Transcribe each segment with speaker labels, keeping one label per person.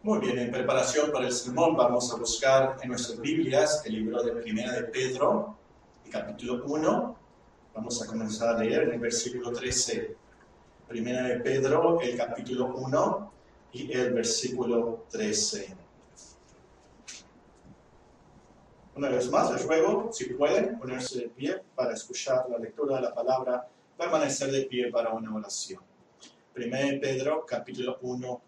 Speaker 1: Muy bien, en preparación para el sermón vamos a buscar en nuestras Biblias el libro de Primera de Pedro, el capítulo 1. Vamos a comenzar a leer en el versículo 13. Primera de Pedro, el capítulo 1 y el versículo 13. Una vez más, les ruego, si pueden, ponerse de pie para escuchar la lectura de la palabra, permanecer de pie para una oración. Primera de Pedro, capítulo 1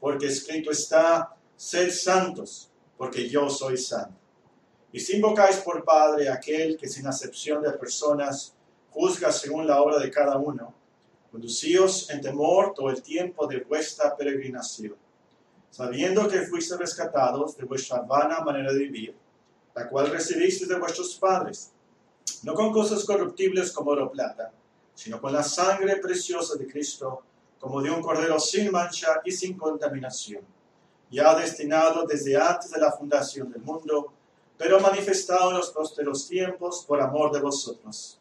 Speaker 1: Porque escrito está, sed santos, porque yo soy santo. Y si invocáis por Padre aquel que sin acepción de personas juzga según la obra de cada uno, conducíos en temor todo el tiempo de vuestra peregrinación, sabiendo que fuiste rescatados de vuestra vana manera de vivir, la cual recibisteis de vuestros padres, no con cosas corruptibles como oro plata, sino con la sangre preciosa de Cristo, como de un cordero sin mancha y sin contaminación, ya destinado desde antes de la fundación del mundo, pero manifestado en los prósperos tiempos por amor de vosotros,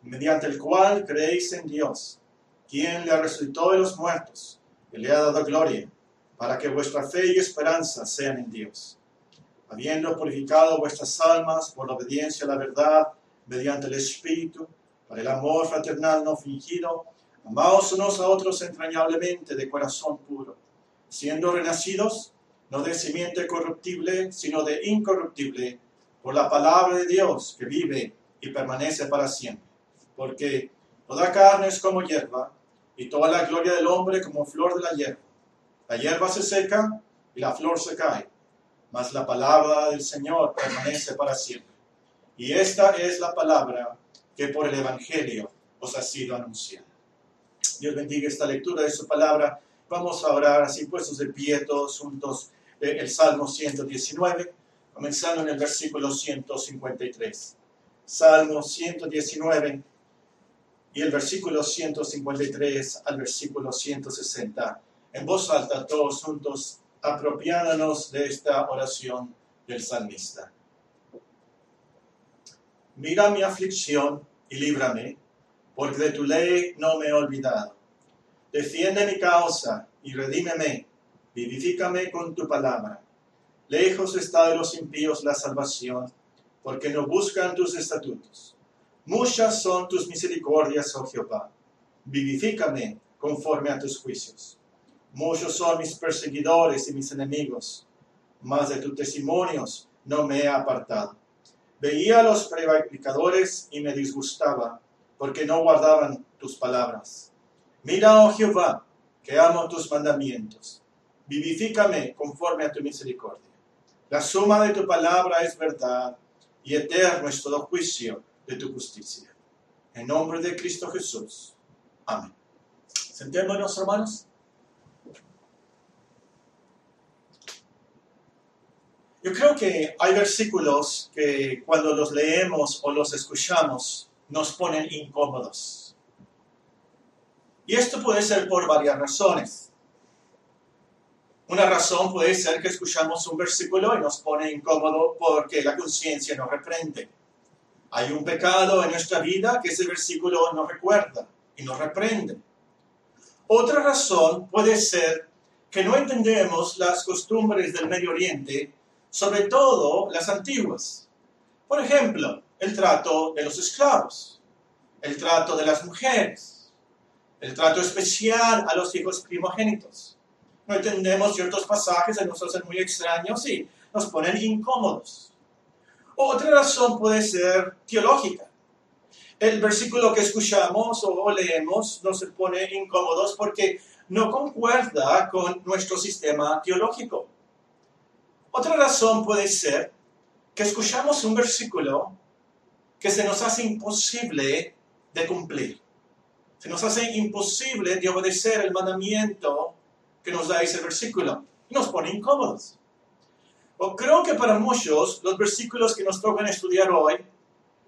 Speaker 1: mediante el cual creéis en Dios, quien le resucitó de los muertos y le ha dado gloria, para que vuestra fe y esperanza sean en Dios, habiendo purificado vuestras almas por la obediencia a la verdad mediante el Espíritu, para el amor fraternal no fingido, amaos unos a otros entrañablemente de corazón puro, siendo renacidos no de simiente corruptible, sino de incorruptible, por la palabra de Dios que vive y permanece para siempre. Porque toda carne es como hierba, y toda la gloria del hombre como flor de la hierba. La hierba se seca y la flor se cae, mas la palabra del Señor permanece para siempre. Y esta es la palabra que por el Evangelio os ha sido anunciada. Dios bendiga esta lectura de su palabra. Vamos a orar así puestos de pie todos juntos eh, el Salmo 119, comenzando en el versículo 153. Salmo 119 y el versículo 153 al versículo 160. En voz alta, todos juntos, apropiándonos de esta oración del salmista. Mira mi aflicción y líbrame, porque de tu ley no me he olvidado. Defiende mi causa y redímeme, vivifícame con tu palabra. Lejos está de los impíos la salvación, porque no buscan tus estatutos. Muchas son tus misericordias, oh Jehová. Vivifícame conforme a tus juicios. Muchos son mis perseguidores y mis enemigos, mas de tus testimonios no me he apartado. Veía a los prevaricadores y me disgustaba, porque no guardaban tus palabras. Mira, oh Jehová, que amo tus mandamientos. Vivifícame conforme a tu misericordia. La suma de tu palabra es verdad, y eterno es todo juicio de tu justicia. En nombre de Cristo Jesús. Amén. Sentémonos, hermanos. Yo creo que hay versículos que cuando los leemos o los escuchamos nos ponen incómodos. Y esto puede ser por varias razones. Una razón puede ser que escuchamos un versículo y nos pone incómodo porque la conciencia nos reprende. Hay un pecado en nuestra vida que ese versículo nos recuerda y nos reprende. Otra razón puede ser que no entendemos las costumbres del Medio Oriente sobre todo las antiguas. Por ejemplo, el trato de los esclavos, el trato de las mujeres, el trato especial a los hijos primogénitos. No entendemos ciertos pasajes que nos hacen muy extraños y nos ponen incómodos. Otra razón puede ser teológica. El versículo que escuchamos o leemos nos pone incómodos porque no concuerda con nuestro sistema teológico. Otra razón puede ser que escuchamos un versículo que se nos hace imposible de cumplir. Se nos hace imposible de obedecer el mandamiento que nos da ese versículo. Nos pone incómodos. O creo que para muchos los versículos que nos tocan estudiar hoy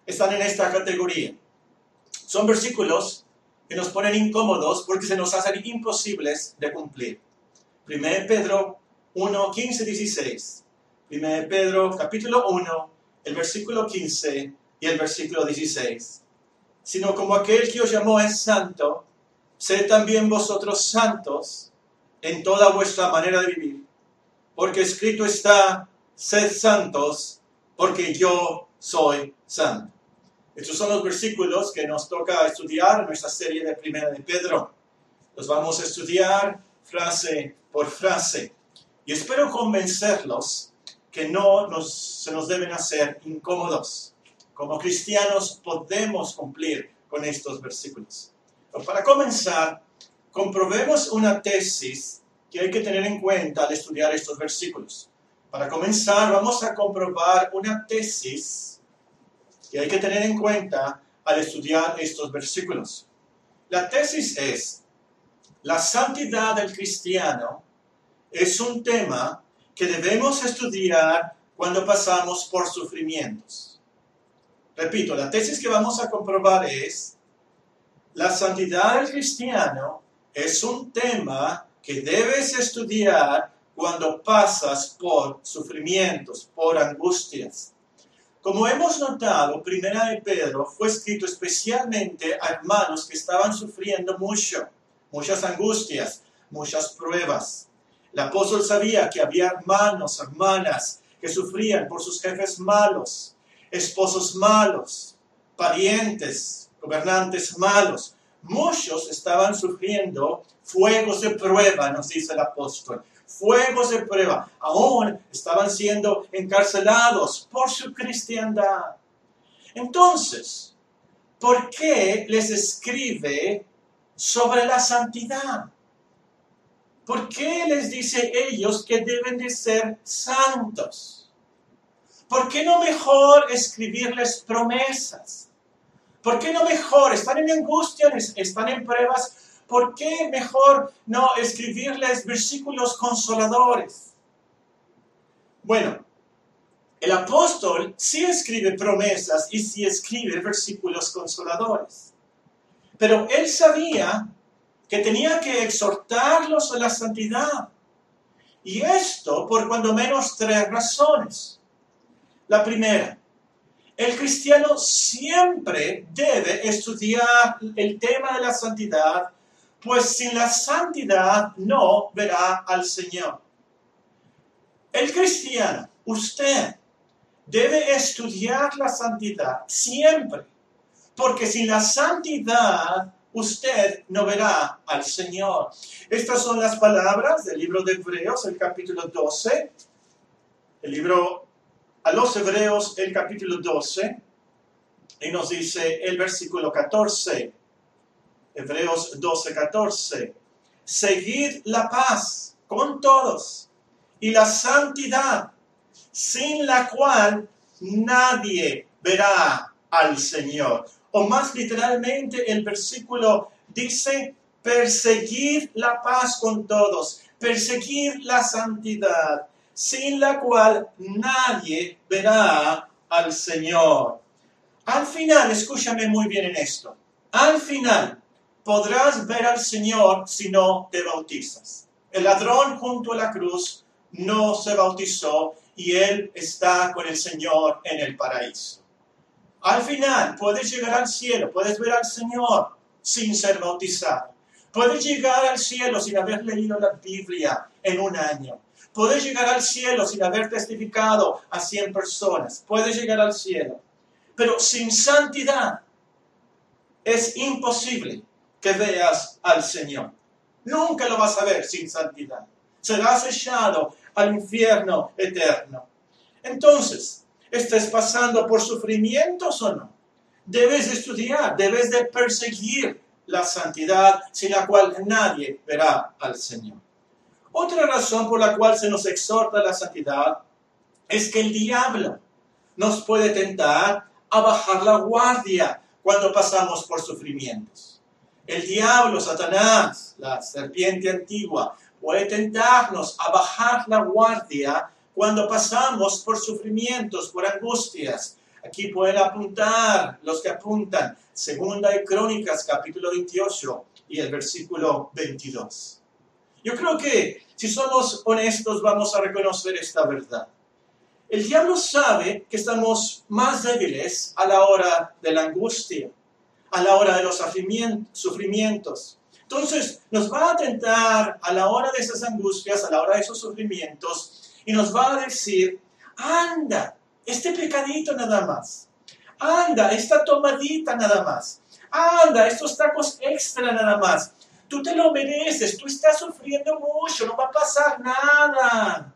Speaker 1: están en esta categoría. Son versículos que nos ponen incómodos porque se nos hacen imposibles de cumplir. 1 Pedro 1, 15, 16. 1 Pedro capítulo 1, el versículo 15 y el versículo 16. Sino como aquel que os llamó es santo, sed también vosotros santos en toda vuestra manera de vivir. Porque escrito está, sed santos, porque yo soy santo. Estos son los versículos que nos toca estudiar en nuestra serie de Primera de Pedro. Los vamos a estudiar frase por frase. Y espero convencerlos que no nos, se nos deben hacer incómodos. Como cristianos podemos cumplir con estos versículos. Pero para comenzar, comprobemos una tesis que hay que tener en cuenta al estudiar estos versículos. Para comenzar, vamos a comprobar una tesis que hay que tener en cuenta al estudiar estos versículos. La tesis es, la santidad del cristiano es un tema que debemos estudiar cuando pasamos por sufrimientos. Repito, la tesis que vamos a comprobar es, la santidad del cristiano es un tema que debes estudiar cuando pasas por sufrimientos, por angustias. Como hemos notado, Primera de Pedro fue escrito especialmente a hermanos que estaban sufriendo mucho, muchas angustias, muchas pruebas. El apóstol sabía que había hermanos, hermanas que sufrían por sus jefes malos, esposos malos, parientes, gobernantes malos. Muchos estaban sufriendo fuegos de prueba, nos dice el apóstol fuegos de prueba, aún estaban siendo encarcelados por su cristiandad. Entonces, ¿por qué les escribe sobre la santidad? ¿Por qué les dice ellos que deben de ser santos? ¿Por qué no mejor escribirles promesas? ¿Por qué no mejor? Están en angustia, están en pruebas. ¿por qué mejor no escribirles versículos consoladores? Bueno, el apóstol sí escribe promesas y sí escribe versículos consoladores, pero él sabía que tenía que exhortarlos a la santidad. Y esto por cuando menos tres razones. La primera, el cristiano siempre debe estudiar el tema de la santidad pues sin la santidad no verá al Señor. El cristiano, usted, debe estudiar la santidad siempre, porque sin la santidad usted no verá al Señor. Estas son las palabras del libro de Hebreos, el capítulo 12, el libro a los Hebreos, el capítulo 12, y nos dice el versículo 14. Hebreos 12, 14. Seguid la paz con todos y la santidad, sin la cual nadie verá al Señor. O más literalmente el versículo dice, perseguir la paz con todos, perseguir la santidad, sin la cual nadie verá al Señor. Al final, escúchame muy bien en esto, al final, podrás ver al Señor si no te bautizas. El ladrón junto a la cruz no se bautizó y él está con el Señor en el paraíso. Al final puedes llegar al cielo, puedes ver al Señor sin ser bautizado. Puedes llegar al cielo sin haber leído la Biblia en un año. Puedes llegar al cielo sin haber testificado a 100 personas. Puedes llegar al cielo. Pero sin santidad es imposible que veas al Señor. Nunca lo vas a ver sin santidad. Serás echado al infierno eterno. Entonces, ¿estás pasando por sufrimientos o no? Debes estudiar, debes de perseguir la santidad sin la cual nadie verá al Señor. Otra razón por la cual se nos exhorta la santidad es que el diablo nos puede tentar a bajar la guardia cuando pasamos por sufrimientos. El diablo, Satanás, la serpiente antigua, puede tentarnos a bajar la guardia cuando pasamos por sufrimientos, por angustias. Aquí pueden apuntar los que apuntan. Segunda de Crónicas, capítulo 28 y el versículo 22. Yo creo que si somos honestos vamos a reconocer esta verdad. El diablo sabe que estamos más débiles a la hora de la angustia, a la hora de los sufrimientos. Entonces nos va a tentar a la hora de esas angustias, a la hora de esos sufrimientos, y nos va a decir, anda, este pecadito nada más, anda, esta tomadita nada más, anda, estos tacos extra nada más, tú te lo mereces, tú estás sufriendo mucho, no va a pasar nada.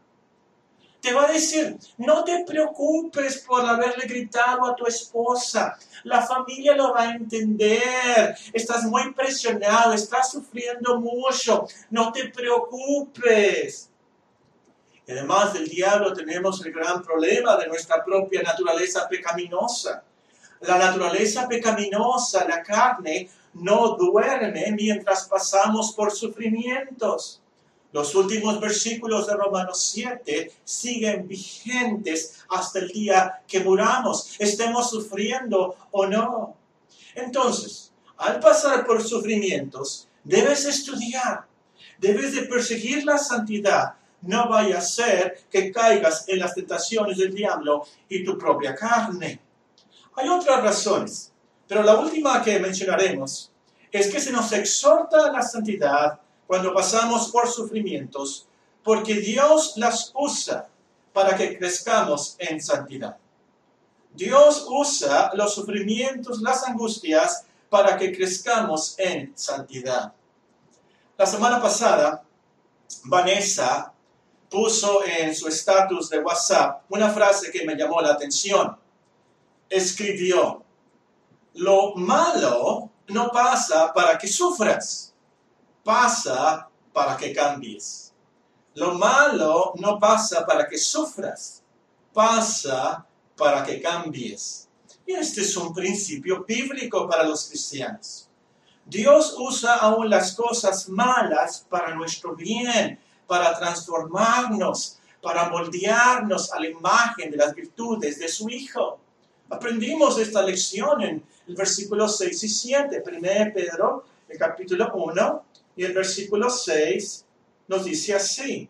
Speaker 1: Te va a decir, no te preocupes por haberle gritado a tu esposa. La familia lo va a entender. Estás muy presionado, estás sufriendo mucho. No te preocupes. Además del diablo tenemos el gran problema de nuestra propia naturaleza pecaminosa. La naturaleza pecaminosa, la carne, no duerme mientras pasamos por sufrimientos. Los últimos versículos de Romanos 7 siguen vigentes hasta el día que muramos, estemos sufriendo o no. Entonces, al pasar por sufrimientos, debes estudiar, debes de perseguir la santidad. No vaya a ser que caigas en las tentaciones del diablo y tu propia carne. Hay otras razones, pero la última que mencionaremos es que se nos exhorta a la santidad cuando pasamos por sufrimientos, porque Dios las usa para que crezcamos en santidad. Dios usa los sufrimientos, las angustias, para que crezcamos en santidad. La semana pasada, Vanessa puso en su estatus de WhatsApp una frase que me llamó la atención. Escribió, lo malo no pasa para que sufras pasa para que cambies. Lo malo no pasa para que sufras, pasa para que cambies. Y este es un principio bíblico para los cristianos. Dios usa aún las cosas malas para nuestro bien, para transformarnos, para moldearnos a la imagen de las virtudes de su Hijo. Aprendimos esta lección en el versículo 6 y 7, 1 Pedro, el capítulo 1, y el versículo 6 nos dice así,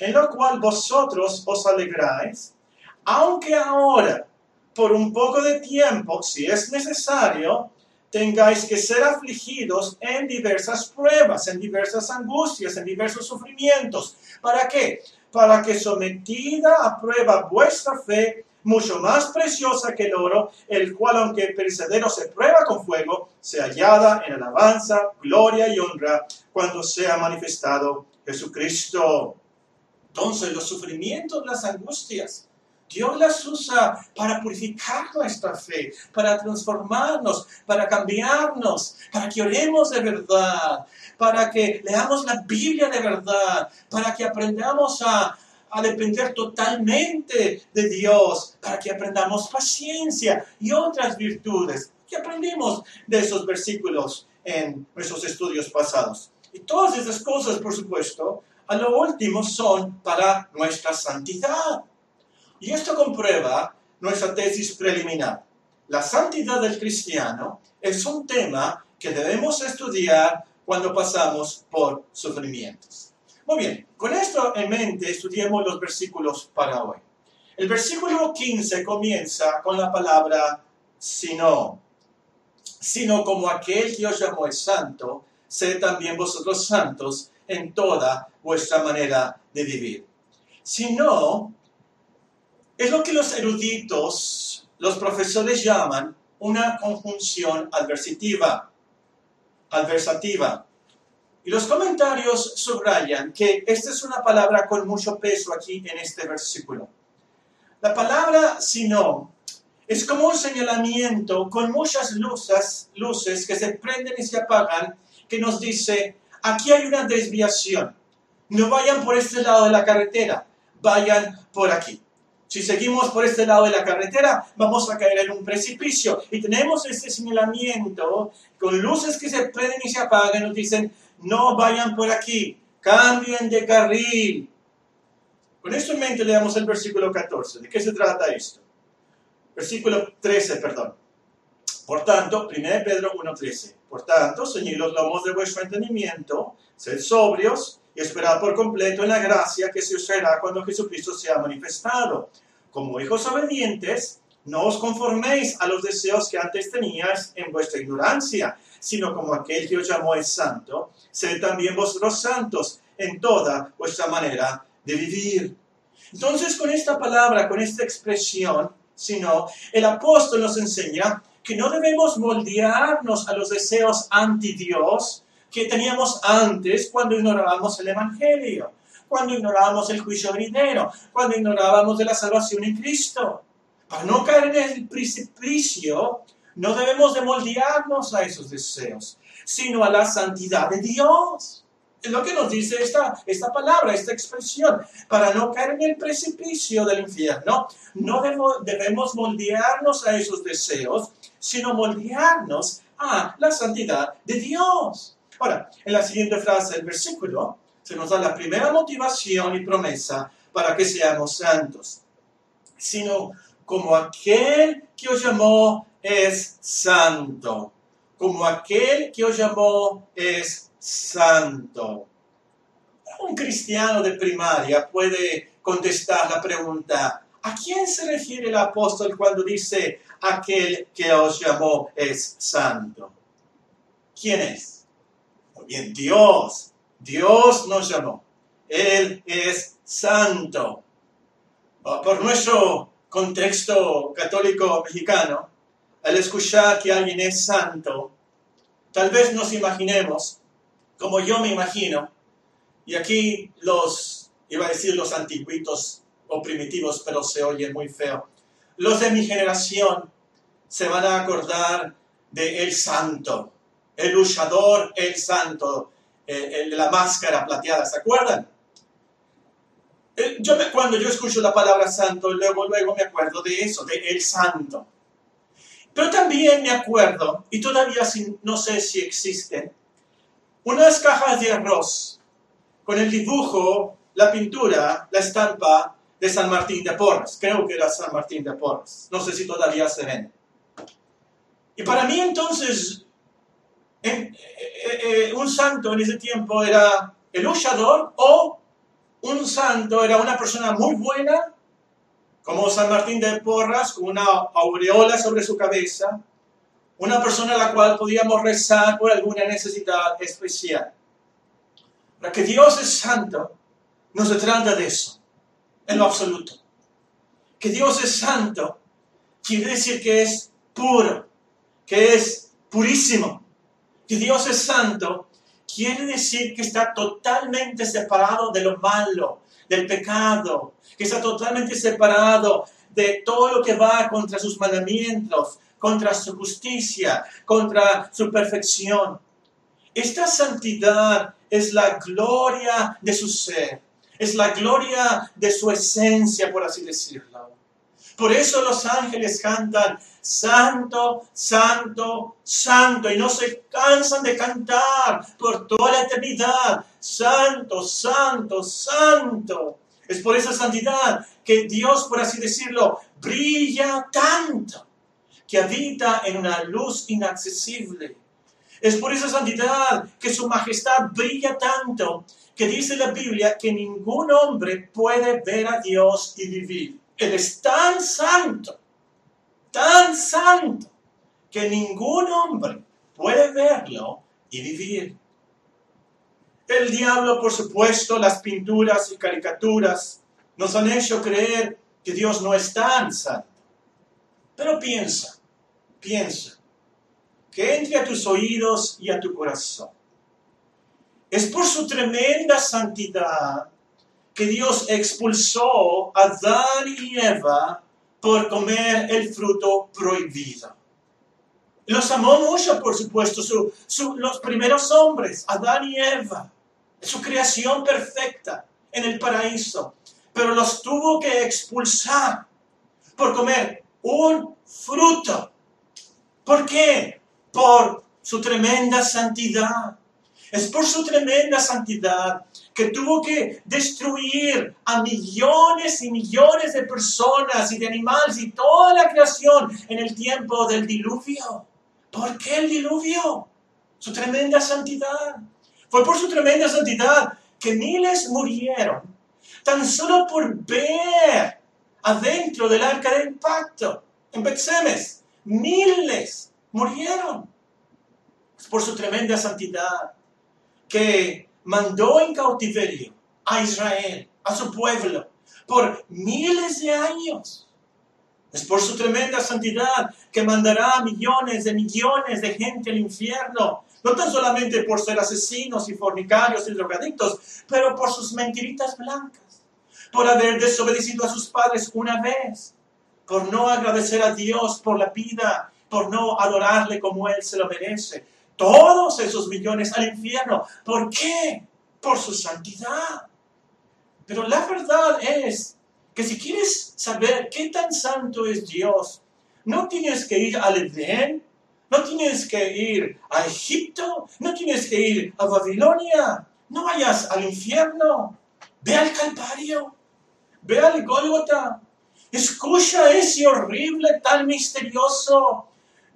Speaker 1: en lo cual vosotros os alegráis, aunque ahora, por un poco de tiempo, si es necesario, tengáis que ser afligidos en diversas pruebas, en diversas angustias, en diversos sufrimientos. ¿Para qué? Para que sometida a prueba vuestra fe, mucho más preciosa que el oro, el cual aunque perecedero se prueba con fuego, se hallada en alabanza, gloria y honra cuando sea manifestado Jesucristo. Entonces los sufrimientos, las angustias, Dios las usa para purificar nuestra fe, para transformarnos, para cambiarnos, para que oremos de verdad, para que leamos la Biblia de verdad, para que aprendamos a, a depender totalmente de Dios, para que aprendamos paciencia y otras virtudes que aprendimos de esos versículos en nuestros estudios pasados. Y todas esas cosas, por supuesto, a lo último son para nuestra santidad. Y esto comprueba nuestra tesis preliminar. La santidad del cristiano es un tema que debemos estudiar cuando pasamos por sufrimientos. Muy bien, con esto en mente estudiemos los versículos para hoy. El versículo 15 comienza con la palabra sino. Sino como aquel que os llamó es santo, sed también vosotros santos en toda vuestra manera de vivir. Sino es lo que los eruditos, los profesores llaman una conjunción adversativa. Adversativa. Y los comentarios subrayan que esta es una palabra con mucho peso aquí en este versículo. La palabra sino es como un señalamiento con muchas luces, luces que se prenden y se apagan, que nos dice, aquí hay una desviación. No vayan por este lado de la carretera, vayan por aquí. Si seguimos por este lado de la carretera, vamos a caer en un precipicio. Y tenemos este señalamiento con luces que se prenden y se apagan, nos dicen, no vayan por aquí, cambien de carril. Con esto en mente leamos el versículo 14. ¿De qué se trata esto? Versículo 13, perdón. Por tanto, 1 Pedro 1.13. Por tanto, ceñid los lomos de vuestro entendimiento, sed sobrios y esperad por completo en la gracia que se os traerá cuando Jesucristo sea manifestado. Como hijos obedientes, no os conforméis a los deseos que antes teníais en vuestra ignorancia, sino como aquel que os llamó es santo, sed también vosotros santos en toda vuestra manera de vivir. Entonces, con esta palabra, con esta expresión, sino el apóstol nos enseña que no debemos moldearnos a los deseos anti Dios que teníamos antes cuando ignorábamos el Evangelio, cuando ignorábamos el juicio venidero, cuando ignorábamos de la salvación en Cristo. Para no caer en el precipicio, no debemos de moldearnos a esos deseos, sino a la santidad de Dios. Es lo que nos dice esta, esta palabra, esta expresión. Para no caer en el precipicio del infierno, no debemos, debemos moldearnos a esos deseos, sino moldearnos a la santidad de Dios. Ahora, en la siguiente frase del versículo, se nos da la primera motivación y promesa para que seamos santos, sino como aquel que os llamó es santo, como aquel que os llamó es santo. Un cristiano de primaria puede contestar la pregunta, ¿a quién se refiere el apóstol cuando dice aquel que os llamó es santo? ¿Quién es? Muy bien, Dios. Dios nos llamó. Él es santo. Por nuestro contexto católico mexicano, al escuchar que alguien es santo, tal vez nos imaginemos, como yo me imagino, y aquí los, iba a decir los antiguitos o primitivos, pero se oye muy feo, los de mi generación se van a acordar de el santo, el luchador, el santo, de la máscara plateada, ¿se acuerdan? Eh, yo cuando yo escucho la palabra santo, luego, luego me acuerdo de eso, de el santo. Pero también me acuerdo, y todavía no sé si existen, unas cajas de arroz con el dibujo, la pintura, la estampa de San Martín de Porras. Creo que era San Martín de Porras. No sé si todavía se ven. Y para mí entonces, eh, eh, un santo en ese tiempo era el luchador o un santo era una persona muy buena como San Martín de Porras, con una aureola sobre su cabeza, una persona a la cual podíamos rezar por alguna necesidad especial. Para que Dios es santo, no se trata de eso, en lo absoluto. Que Dios es santo quiere decir que es puro, que es purísimo. Que Dios es santo quiere decir que está totalmente separado de lo malo, del pecado, que está totalmente separado de todo lo que va contra sus mandamientos, contra su justicia, contra su perfección. Esta santidad es la gloria de su ser, es la gloria de su esencia, por así decirlo. Por eso los ángeles cantan, Santo, Santo, Santo, y no se cansan de cantar por toda la eternidad, Santo, Santo, Santo. Es por esa santidad que Dios, por así decirlo, brilla tanto, que habita en una luz inaccesible. Es por esa santidad que su majestad brilla tanto, que dice la Biblia que ningún hombre puede ver a Dios y vivir. Él es tan santo, tan santo, que ningún hombre puede verlo y vivir. El diablo, por supuesto, las pinturas y caricaturas nos han hecho creer que Dios no es tan santo. Pero piensa, piensa, que entre a tus oídos y a tu corazón. Es por su tremenda santidad que Dios expulsó a Adán y Eva por comer el fruto prohibido. Los amó mucho, por supuesto, los primeros hombres, Adán y Eva, su creación perfecta en el paraíso, pero los tuvo que expulsar por comer un fruto. ¿Por qué? Por su tremenda santidad. Es por su tremenda santidad que tuvo que destruir a millones y millones de personas y de animales y toda la creación en el tiempo del diluvio. ¿Por qué el diluvio? Su tremenda santidad. Fue por su tremenda santidad que miles murieron tan solo por ver adentro del arca de impacto en Betsemes. Miles murieron. Por su tremenda santidad que mandó en cautiverio a Israel, a su pueblo, por miles de años. Es por su tremenda santidad que mandará millones de millones de gente al infierno. No tan solamente por ser asesinos y fornicarios y drogadictos, pero por sus mentiritas blancas, por haber desobedecido a sus padres una vez, por no agradecer a Dios por la vida, por no adorarle como Él se lo merece. Todos esos millones al infierno. ¿Por qué? Por su santidad. Pero la verdad es que si quieres saber qué tan santo es Dios, no tienes que ir al Edén, no tienes que ir a Egipto, no tienes que ir a Babilonia, no vayas al infierno, ve al Calvario, ve al Gólgota, escucha ese horrible, tan misterioso.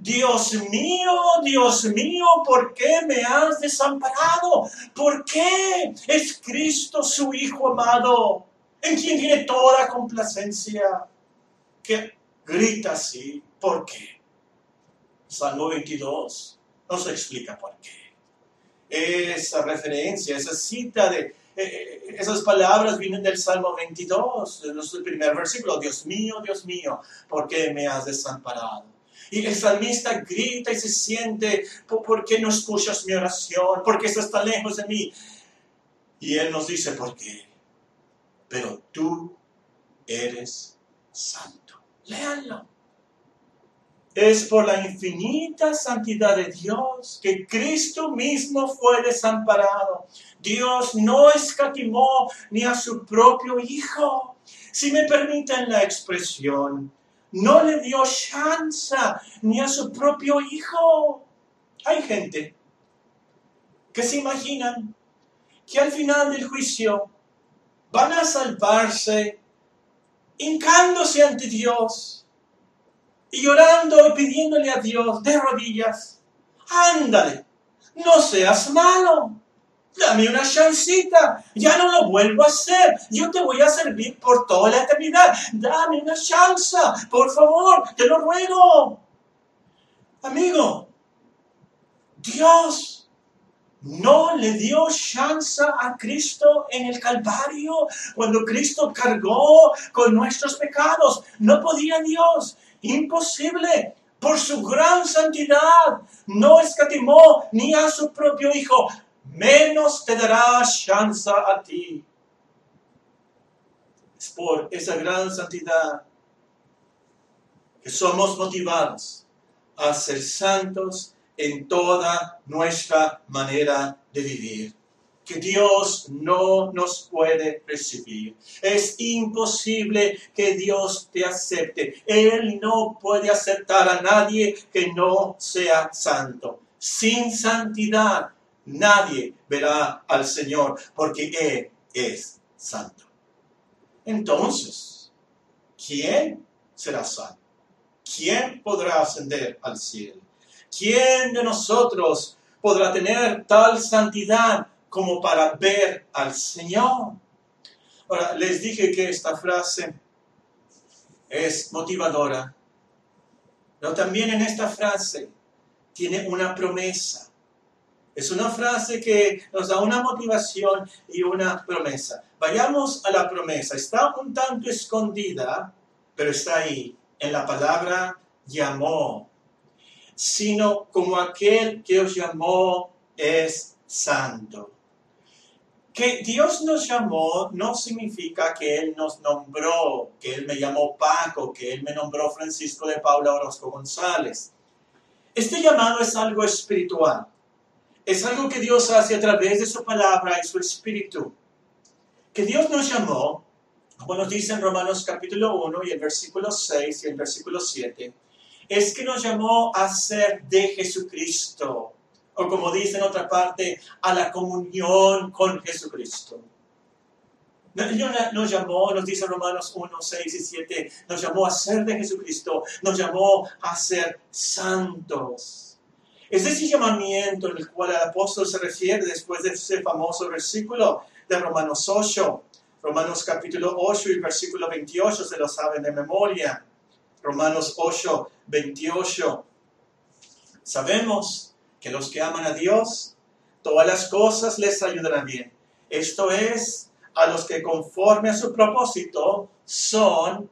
Speaker 1: Dios mío, Dios mío, ¿por qué me has desamparado? ¿Por qué es Cristo su Hijo amado? en quien tiene toda complacencia, que grita así. ¿Por qué? Salmo 22 nos explica por qué. Esa referencia, esa cita de eh, eh, esas palabras vienen del Salmo 22, el primer versículo. Dios mío, Dios mío, ¿por qué me has desamparado? Y el salmista grita y se siente, ¿por qué no escuchas mi oración? ¿Por qué estás tan lejos de mí? Y él nos dice, ¿por qué? pero tú eres santo. Léanlo. Es por la infinita santidad de Dios que Cristo mismo fue desamparado. Dios no escatimó ni a su propio Hijo. Si me permiten la expresión, no le dio chance ni a su propio Hijo. Hay gente que se imaginan que al final del juicio van a salvarse hincándose ante Dios y llorando y pidiéndole a Dios de rodillas, ándale, no seas malo, dame una chancita, ya no lo vuelvo a hacer, yo te voy a servir por toda la eternidad, dame una chance, por favor, te lo ruego. Amigo, Dios no le dio chance a Cristo en el Calvario cuando Cristo cargó con nuestros pecados. No podía Dios, imposible. Por su gran santidad no escatimó ni a su propio Hijo, menos te dará chance a ti. Es por esa gran santidad que somos motivados a ser santos en toda nuestra manera de vivir. Que Dios no nos puede recibir. Es imposible que Dios te acepte. Él no puede aceptar a nadie que no sea santo. Sin santidad nadie verá al Señor porque Él es santo. Entonces, ¿quién será santo? ¿Quién podrá ascender al cielo? ¿Quién de nosotros podrá tener tal santidad como para ver al Señor? Ahora, les dije que esta frase es motivadora, pero también en esta frase tiene una promesa. Es una frase que nos da una motivación y una promesa. Vayamos a la promesa. Está un tanto escondida, pero está ahí, en la palabra llamó sino como aquel que os llamó es santo. Que Dios nos llamó no significa que Él nos nombró, que Él me llamó Paco, que Él me nombró Francisco de Paula Orozco González. Este llamado es algo espiritual. Es algo que Dios hace a través de su palabra y su espíritu. Que Dios nos llamó, como nos dice en Romanos capítulo 1 y el versículo 6 y el versículo 7, es que nos llamó a ser de Jesucristo, o como dice en otra parte, a la comunión con Jesucristo. Nos llamó, nos dice Romanos 1, 6 y 7, nos llamó a ser de Jesucristo, nos llamó a ser santos. Es ese llamamiento en el cual el apóstol se refiere después de ese famoso versículo de Romanos 8. Romanos capítulo 8 y versículo 28 se lo saben de memoria. Romanos 8, 28. Sabemos que los que aman a Dios, todas las cosas les ayudarán bien. Esto es, a los que conforme a su propósito son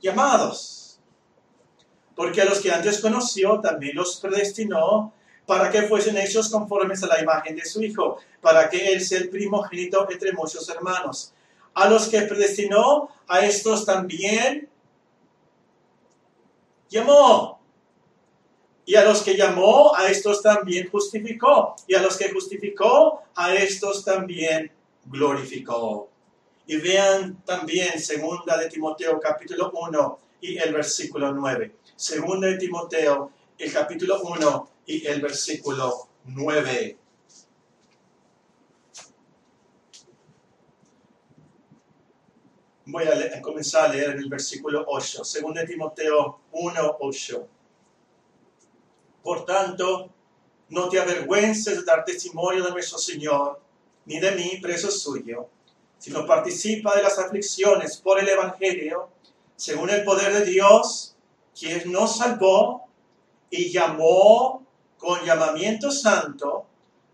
Speaker 1: llamados. Porque a los que antes conoció también los predestinó para que fuesen hechos conformes a la imagen de su Hijo, para que Él sea el primogénito entre muchos hermanos. A los que predestinó, a estos también llamó. Y a los que llamó, a estos también justificó. Y a los que justificó, a estos también glorificó. Y vean también segunda de Timoteo capítulo 1 y el versículo 9. Segunda de Timoteo, el capítulo 1 y el versículo 9. Voy a, comenzar a leer el versículo 8. Segunda de Timoteo 1, 8. Por tanto, no te avergüences de dar testimonio de nuestro Señor, ni de mí, preso suyo, sino participa de las aflicciones por el Evangelio, según el poder de Dios, quien nos salvó y llamó con llamamiento santo,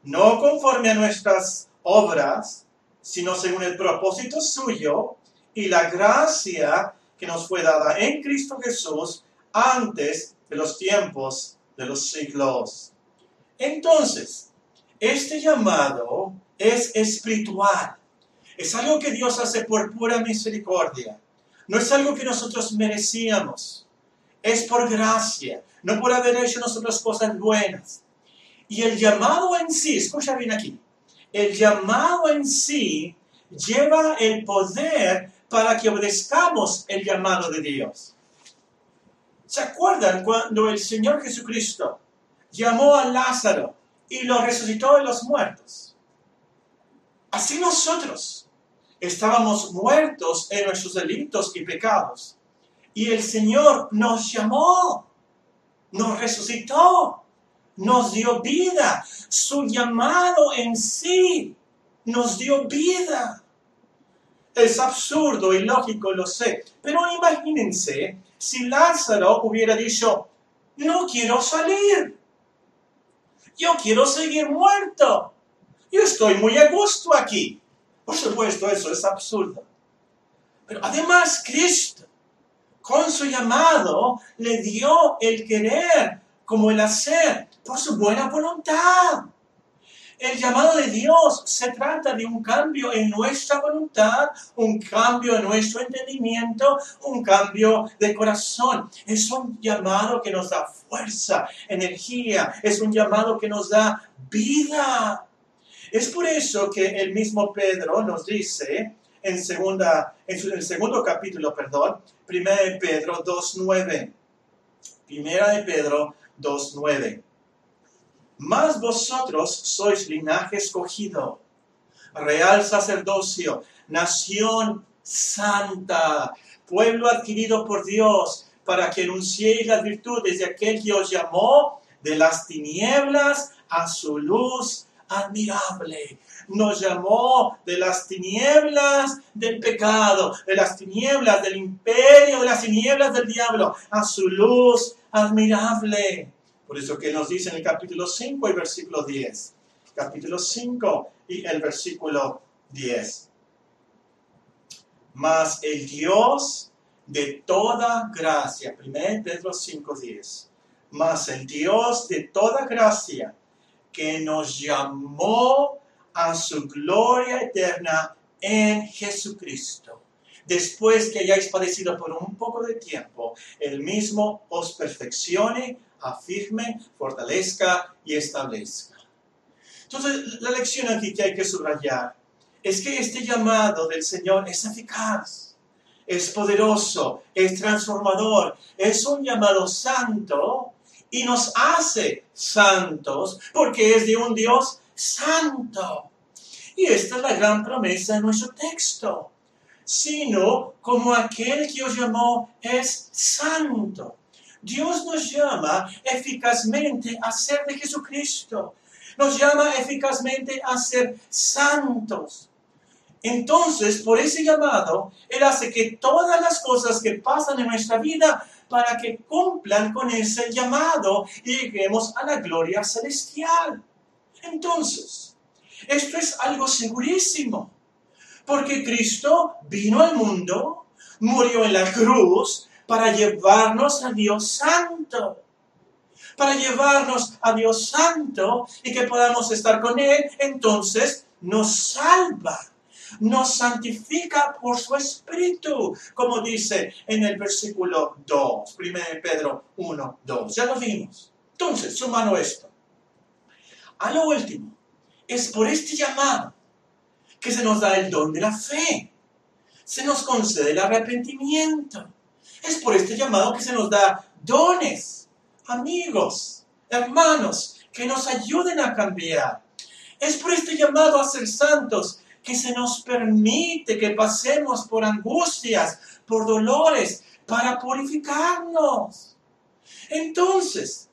Speaker 1: no conforme a nuestras obras, sino según el propósito suyo y la gracia que nos fue dada en Cristo Jesús antes de los tiempos de los siglos. Entonces, este llamado es espiritual. Es algo que Dios hace por pura misericordia. No es algo que nosotros merecíamos. Es por gracia, no por haber hecho nosotros cosas buenas. Y el llamado en sí, escucha bien aquí, el llamado en sí lleva el poder para que obedezcamos el llamado de Dios. ¿Se acuerdan cuando el Señor Jesucristo llamó a Lázaro y lo resucitó de los muertos? Así nosotros estábamos muertos en nuestros delitos y pecados. Y el Señor nos llamó, nos resucitó, nos dio vida. Su llamado en sí nos dio vida. Es absurdo y lógico, lo sé. Pero imagínense si Lázaro hubiera dicho, no quiero salir. Yo quiero seguir muerto. Yo estoy muy a gusto aquí. Por supuesto, eso es absurdo. Pero además, Cristo, con su llamado, le dio el querer como el hacer por su buena voluntad. El llamado de Dios se trata de un cambio en nuestra voluntad, un cambio en nuestro entendimiento, un cambio de corazón. Es un llamado que nos da fuerza, energía, es un llamado que nos da vida. Es por eso que el mismo Pedro nos dice en, segunda, en, el segundo capítulo, perdón, primera de Pedro 2.9. Primera de Pedro 2.9. Mas vosotros sois linaje escogido, real sacerdocio, nación santa, pueblo adquirido por Dios, para que anunciéis las virtudes de aquel que os llamó de las tinieblas a su luz admirable. Nos llamó de las tinieblas del pecado, de las tinieblas del imperio, de las tinieblas del diablo, a su luz admirable. Por eso que nos dice en el capítulo 5 y versículo 10. Capítulo 5 y el versículo 10. Mas el Dios de toda gracia, 1 Pedro 5, 10. Mas el Dios de toda gracia que nos llamó a su gloria eterna en Jesucristo. Después que hayáis padecido por un poco de tiempo, el mismo os perfeccione, afirme, fortalezca y establezca. Entonces, la lección aquí que hay que subrayar es que este llamado del Señor es eficaz, es poderoso, es transformador, es un llamado santo y nos hace santos porque es de un Dios santo. Y esta es la gran promesa de nuestro texto. Sino como aquel que os llamó es santo. Dios nos llama eficazmente a ser de Jesucristo. Nos llama eficazmente a ser santos. Entonces, por ese llamado, Él hace que todas las cosas que pasan en nuestra vida para que cumplan con ese llamado y lleguemos a la gloria celestial. Entonces, esto es algo segurísimo, porque Cristo vino al mundo, murió en la cruz para llevarnos a Dios Santo para llevarnos a Dios Santo y que podamos estar con Él, entonces nos salva nos santifica por su Espíritu, como dice en el versículo 2, 1 Pedro 1, 2. Ya lo vimos. Entonces, sumando esto. A lo último, es por este llamado que se nos da el don de la fe. Se nos concede el arrepentimiento. Es por este llamado que se nos da dones, amigos, hermanos, que nos ayuden a cambiar. Es por este llamado a ser santos que se nos permite que pasemos por angustias, por dolores, para purificarnos. Entonces,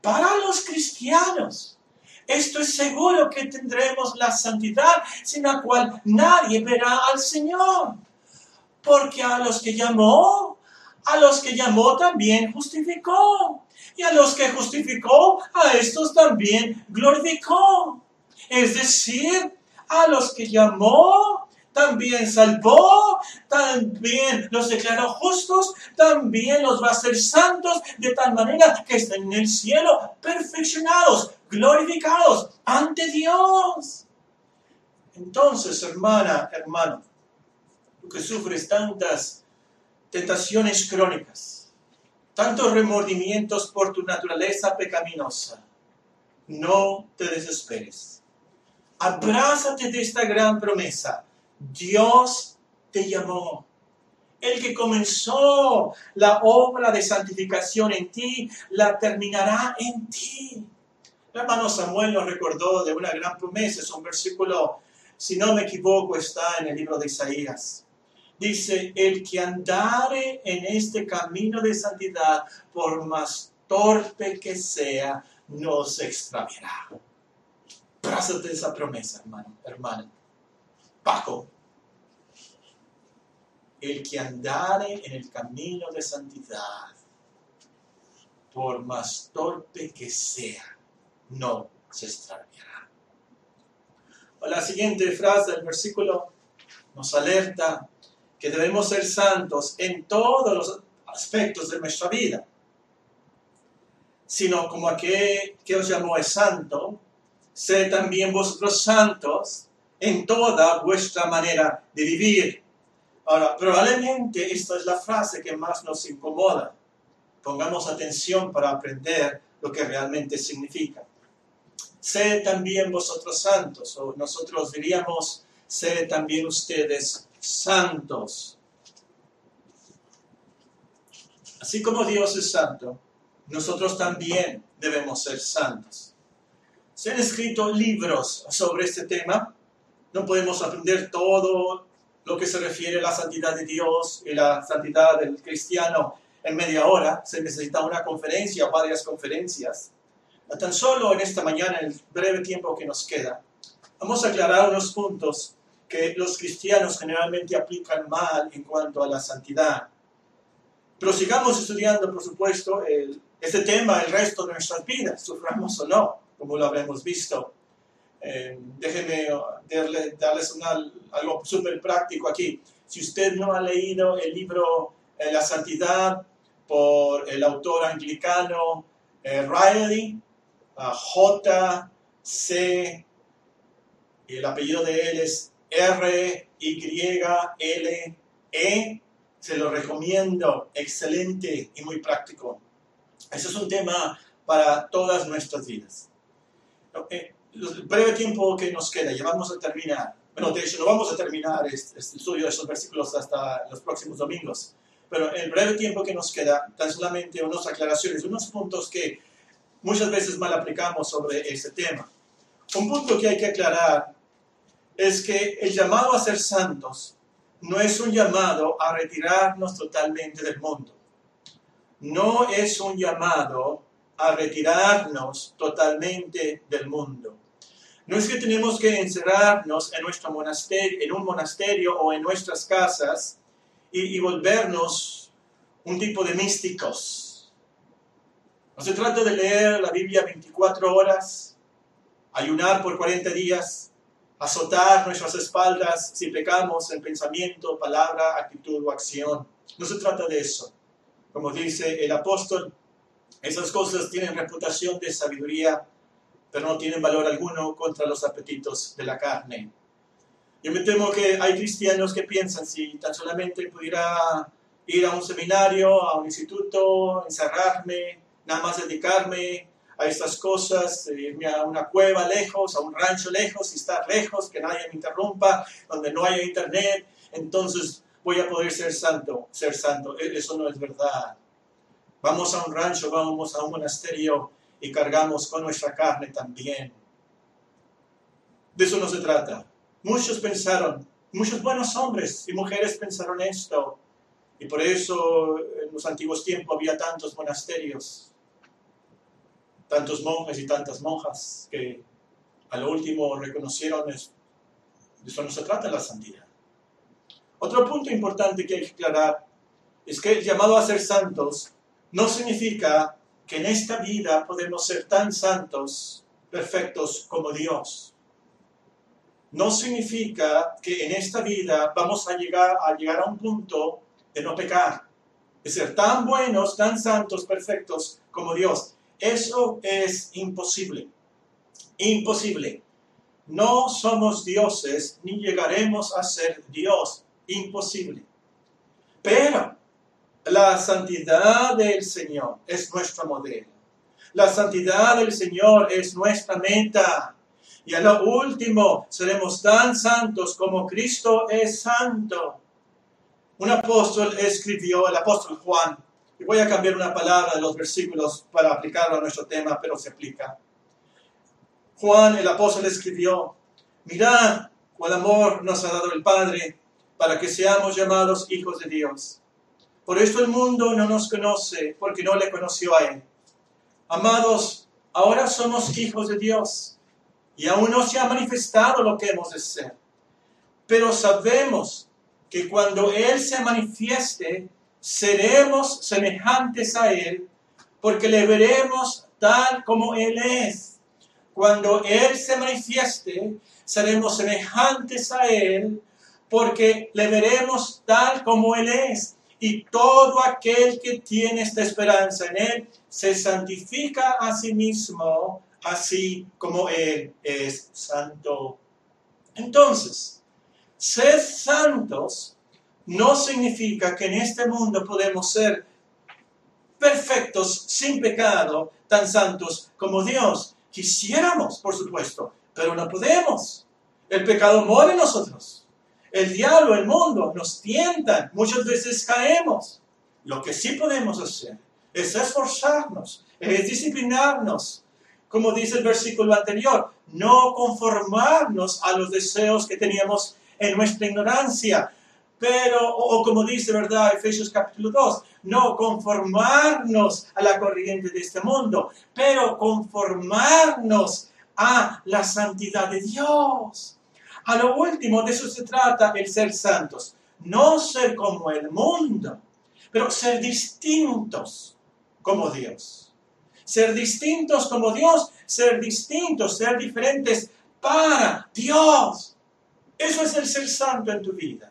Speaker 1: para los cristianos, esto es seguro que tendremos la santidad sin la cual nadie verá al Señor. Porque a los que llamó, a los que llamó también justificó. Y a los que justificó, a estos también glorificó. Es decir, a los que llamó, también salvó, también los declaró justos, también los va a hacer santos, de tal manera que estén en el cielo perfeccionados, glorificados ante Dios. Entonces, hermana, hermano, tú que sufres tantas tentaciones crónicas, tantos remordimientos por tu naturaleza pecaminosa, no te desesperes Abrázate de esta gran promesa. Dios te llamó. El que comenzó la obra de santificación en ti, la terminará en ti. El hermano Samuel nos recordó de una gran promesa. Es un versículo, si no me equivoco, está en el libro de Isaías. Dice, el que andare en este camino de santidad, por más torpe que sea, no se extraviará de esa promesa, hermano, hermana. Paco, el que andare en el camino de santidad, por más torpe que sea, no se extraviará. La siguiente frase del versículo nos alerta que debemos ser santos en todos los aspectos de nuestra vida, sino como aquel que os llamó es santo, sed también vosotros santos en toda vuestra manera de vivir. Ahora, probablemente esta es la frase que más nos incomoda. Pongamos atención para aprender lo que realmente significa. Sed también vosotros santos, o nosotros diríamos, sed también ustedes santos. Así como Dios es santo, nosotros también debemos ser santos. Se han escrito libros sobre este tema. No podemos aprender todo lo que se refiere a la santidad de Dios y la santidad del cristiano en media hora. Se necesita una conferencia varias conferencias. Tan solo en esta mañana, en el breve tiempo que nos queda, vamos a aclarar unos puntos que los cristianos generalmente aplican mal en cuanto a la santidad. Pero sigamos estudiando, por supuesto, este tema el resto de nuestras vidas, suframos o no como lo habremos visto. Eh, déjenme darles algo súper práctico aquí. Si usted no ha leído el libro eh, La Santidad por el autor anglicano eh, Riley, J, C, y el apellido de él es R, Y, L, E, se lo recomiendo, excelente y muy práctico. Ese es un tema para todas nuestras vidas el breve tiempo que nos queda, ya vamos a terminar. Bueno, de hecho, no vamos a terminar este, este estudio de estos versículos hasta los próximos domingos. Pero el breve tiempo que nos queda, tan solamente unas aclaraciones, unos puntos que muchas veces mal aplicamos sobre este tema. Un punto que hay que aclarar es que el llamado a ser santos no es un llamado a retirarnos totalmente del mundo. No es un llamado a retirarnos totalmente del mundo. No es que tenemos que encerrarnos en nuestro monasterio, en un monasterio o en nuestras casas y, y volvernos un tipo de místicos. No se trata de leer la Biblia 24 horas, ayunar por 40 días, azotar nuestras espaldas si pecamos en pensamiento, palabra, actitud o acción. No se trata de eso. Como dice el apóstol, esas cosas tienen reputación de sabiduría, pero no tienen valor alguno contra los apetitos de la carne. Yo me temo que hay cristianos que piensan si tan solamente pudiera ir a un seminario, a un instituto, encerrarme, nada más dedicarme a estas cosas, irme a una cueva lejos, a un rancho lejos y estar lejos, que nadie me interrumpa, donde no haya internet, entonces voy a poder ser santo, ser santo. E-, eso no es verdad. Vamos a un rancho, vamos a un monasterio y cargamos con nuestra carne también. De eso no se trata. Muchos pensaron, muchos buenos hombres y mujeres pensaron esto, y por eso en los antiguos tiempos había tantos monasterios tantos monjes y tantas monjas que a lo último reconocieron eso. De eso no se trata la santidad. Otro punto importante que hay que aclarar es que el llamado a ser santos no significa que en esta vida podemos ser tan santos, perfectos como Dios. No significa que en esta vida vamos a llegar a, llegar a un punto de no pecar, de ser tan buenos, tan santos, perfectos como Dios. Eso es imposible. Imposible. No somos dioses ni llegaremos a ser Dios. Imposible. Pero la santidad del Señor es nuestro modelo. La santidad del Señor es nuestra meta. Y a lo último seremos tan santos como Cristo es santo. Un apóstol escribió, el apóstol Juan, voy a cambiar una palabra de los versículos para aplicarlo a nuestro tema, pero se aplica. Juan el apóstol escribió, mirad cuál amor nos ha dado el Padre para que seamos llamados hijos de Dios. Por esto el mundo no nos conoce, porque no le conoció a Él. Amados, ahora somos hijos de Dios y aún no se ha manifestado lo que hemos de ser. Pero sabemos que cuando Él se manifieste, seremos semejantes a Él, porque le veremos tal como Él es. Cuando Él se manifieste, seremos semejantes a Él, porque le veremos tal como Él es. Y todo aquel que tiene esta esperanza en Él se santifica a sí mismo, así como Él es santo. Entonces, sed santos no significa que en este mundo podemos ser perfectos, sin pecado, tan santos como Dios. Quisiéramos, por supuesto, pero no podemos. El pecado mora en nosotros. El diablo, el mundo nos tientan. Muchas veces caemos. Lo que sí podemos hacer es esforzarnos, es disciplinarnos. Como dice el versículo anterior, no conformarnos a los deseos que teníamos en nuestra ignorancia, pero, o, como dice, ¿verdad? Efesios capítulo 2, no conformarnos a la corriente de este mundo, pero conformarnos a la santidad de Dios. A lo último, de eso se trata el ser santos. No ser como el mundo, pero ser distintos como Dios. Ser distintos como Dios, ser distintos, ser diferentes para Dios. Eso es el ser santo en tu vida.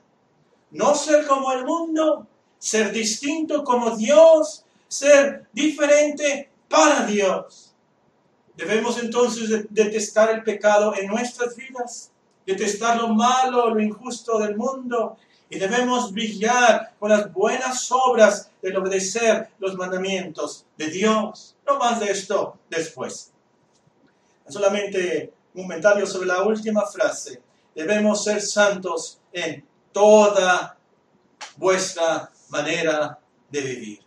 Speaker 1: No ser como el mundo, ser distinto como Dios, ser diferente para Dios. Debemos entonces detestar el pecado en nuestras vidas, detestar lo malo, lo injusto del mundo, y debemos brillar con las buenas obras del obedecer los mandamientos de Dios. No más de esto después. Solamente un comentario sobre la última frase. Debemos ser santos en toda vuestra manera de vivir.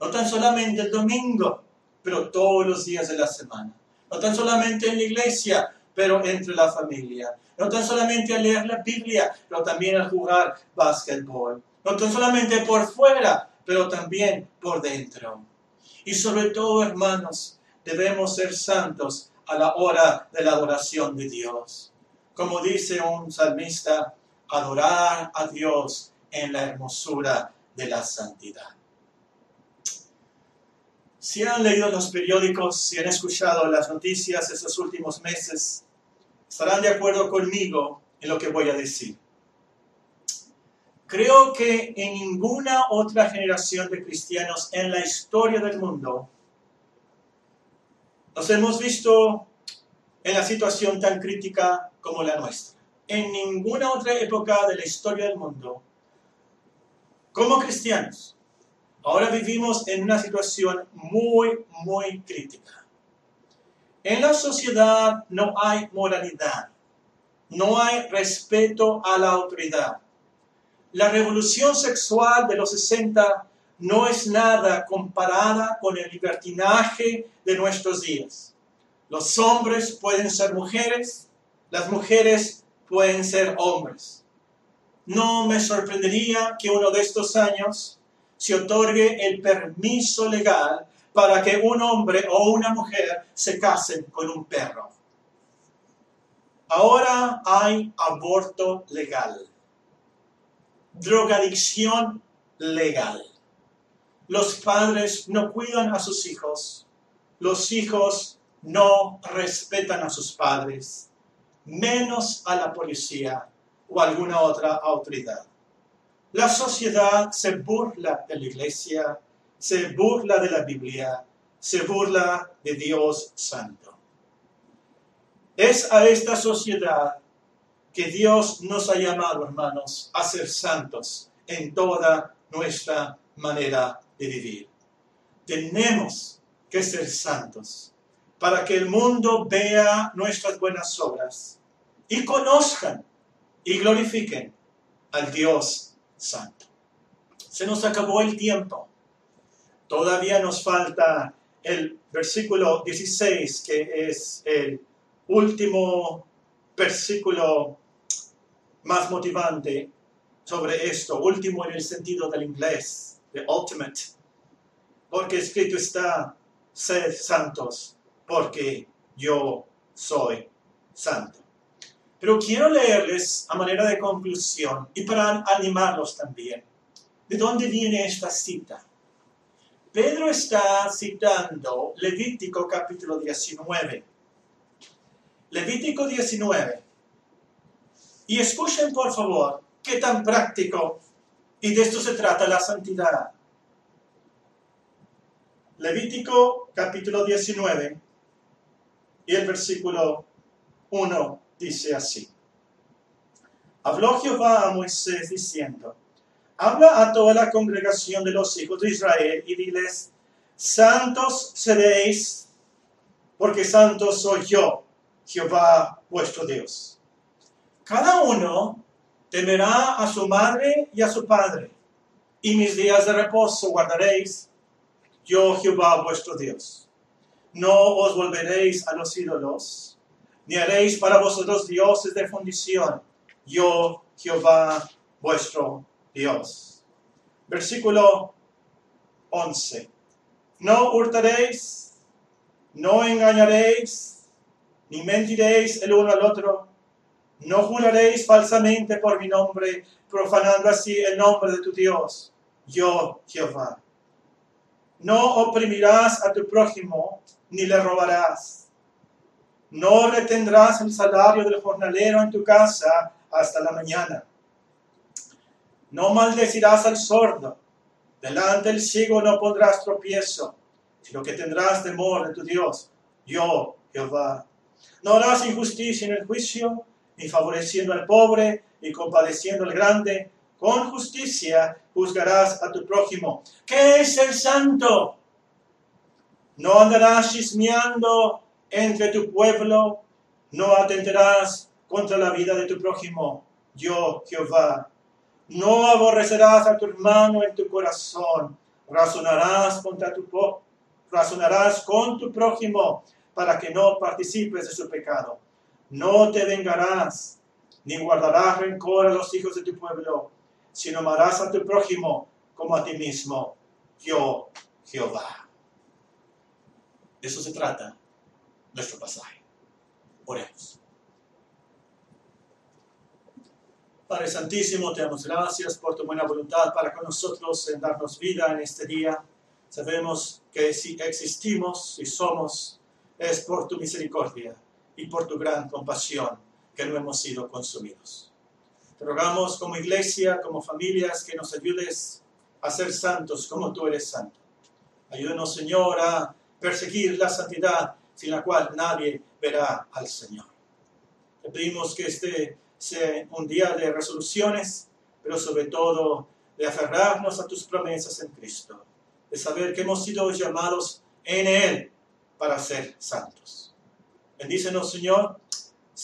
Speaker 1: No tan solamente el domingo, pero todos los días de la semana. No tan solamente en la iglesia, pero entre la familia. No tan solamente a leer la Biblia, pero también a jugar básquetbol. No tan solamente por fuera, pero también por dentro. Y sobre todo, hermanos, debemos ser santos a la hora de la adoración de Dios. Como dice un salmista, adorar a Dios en la hermosura de la santidad. Si han leído los periódicos, si han escuchado las noticias estos últimos meses, estarán de acuerdo conmigo en lo que voy a decir. Creo que en ninguna otra generación de cristianos en la historia del mundo nos hemos visto en la situación tan crítica como la nuestra. En ninguna otra época de la historia del mundo, como cristianos, ahora vivimos en una situación muy, muy crítica. En la sociedad no hay moralidad, no hay respeto a la autoridad la revolución sexual de los 60 no es nada comparada con el libertinaje de nuestros días. Los hombres pueden ser mujeres, las mujeres pueden ser hombres. No me sorprendería que uno de estos años se otorgue el permiso legal para que un hombre o una mujer se casen con un perro. Ahora hay aborto legal drogadicción legal. Los padres no cuidan a sus hijos, los hijos no respetan a sus padres, menos a la policía o alguna otra autoridad. La sociedad se burla de la iglesia, se burla de la Biblia, se burla de Dios Santo. Es a esta sociedad que Dios nos ha llamado, hermanos, a ser santos en toda nuestra manera de vivir. Tenemos que ser santos para que el mundo vea nuestras buenas obras y conozcan y glorifiquen al Dios Santo. Se nos acabó el tiempo. Todavía nos falta el versículo 16, que es el último versículo más motivante sobre esto, último en el sentido del inglés, de ultimate, porque escrito está, sed santos, porque yo soy santo. Pero quiero leerles a manera de conclusión y para animarlos también. ¿De dónde viene esta cita? Pedro está citando Levítico capítulo 19. Levítico 19 y escuchen por favor qué tan práctico, y de esto se trata la santidad. Levítico capítulo 19 y el versículo 1 dice así. Habló Jehová a Moisés diciendo, habla a toda la congregación de los hijos de Israel y diles, santos seréis, porque santo soy yo, Jehová vuestro Dios. Cada uno temerá a su madre y a su padre, y mis días de reposo guardaréis, yo Jehová vuestro Dios. No os volveréis a los ídolos, ni haréis para vosotros dioses de fundición, yo Jehová vuestro Dios. Versículo 11. No hurtaréis, no engañaréis, ni mentiréis el uno al otro no juraréis falsamente por mi nombre, profanando así el nombre de tu Dios, yo Jehová. No oprimirás a tu prójimo, ni le robarás. No retendrás el salario del jornalero en tu casa hasta la mañana. No maldecirás al sordo. Delante del ciego no pondrás tropiezo, sino que tendrás temor de tu Dios, yo Jehová. No harás injusticia en el juicio, ni favoreciendo al pobre, y compadeciendo al grande. Con justicia juzgarás a tu prójimo. ¿Qué es el santo? No andarás chismeando entre tu pueblo, no atentarás contra la vida de tu prójimo. Yo, Jehová. No aborrecerás a tu hermano en tu corazón. Razonarás, contra tu, con tu prójimo para que no participes de su pecado No te vengarás, ni guardarás rencor a los hijos de tu pueblo, sino amarás a tu prójimo como a ti mismo. Yo, Jehová. De eso se trata nuestro pasaje. Oremos. Padre Santísimo, te damos gracias por tu buena voluntad para con nosotros en darnos vida en este día. Sabemos que si existimos y somos, es por tu misericordia y por tu gran compasión que no hemos sido consumidos. Te rogamos como iglesia, como familias, que nos ayudes a ser santos como tú eres santo. Ayúdenos, Señor, a perseguir la santidad sin la cual nadie verá al Señor. Te pedimos que este un día de resoluciones, pero sobre todo de aferrarnos a tus promesas en Cristo, de saber que hemos sido llamados en Él para ser santos. Bendícenos, Señor,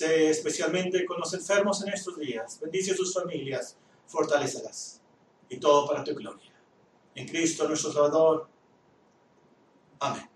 Speaker 1: especialmente con los enfermos en estos días. Bendice a sus familias, fortalecelas. Y todo para tu gloria. En Cristo nuestro Salvador. Amén.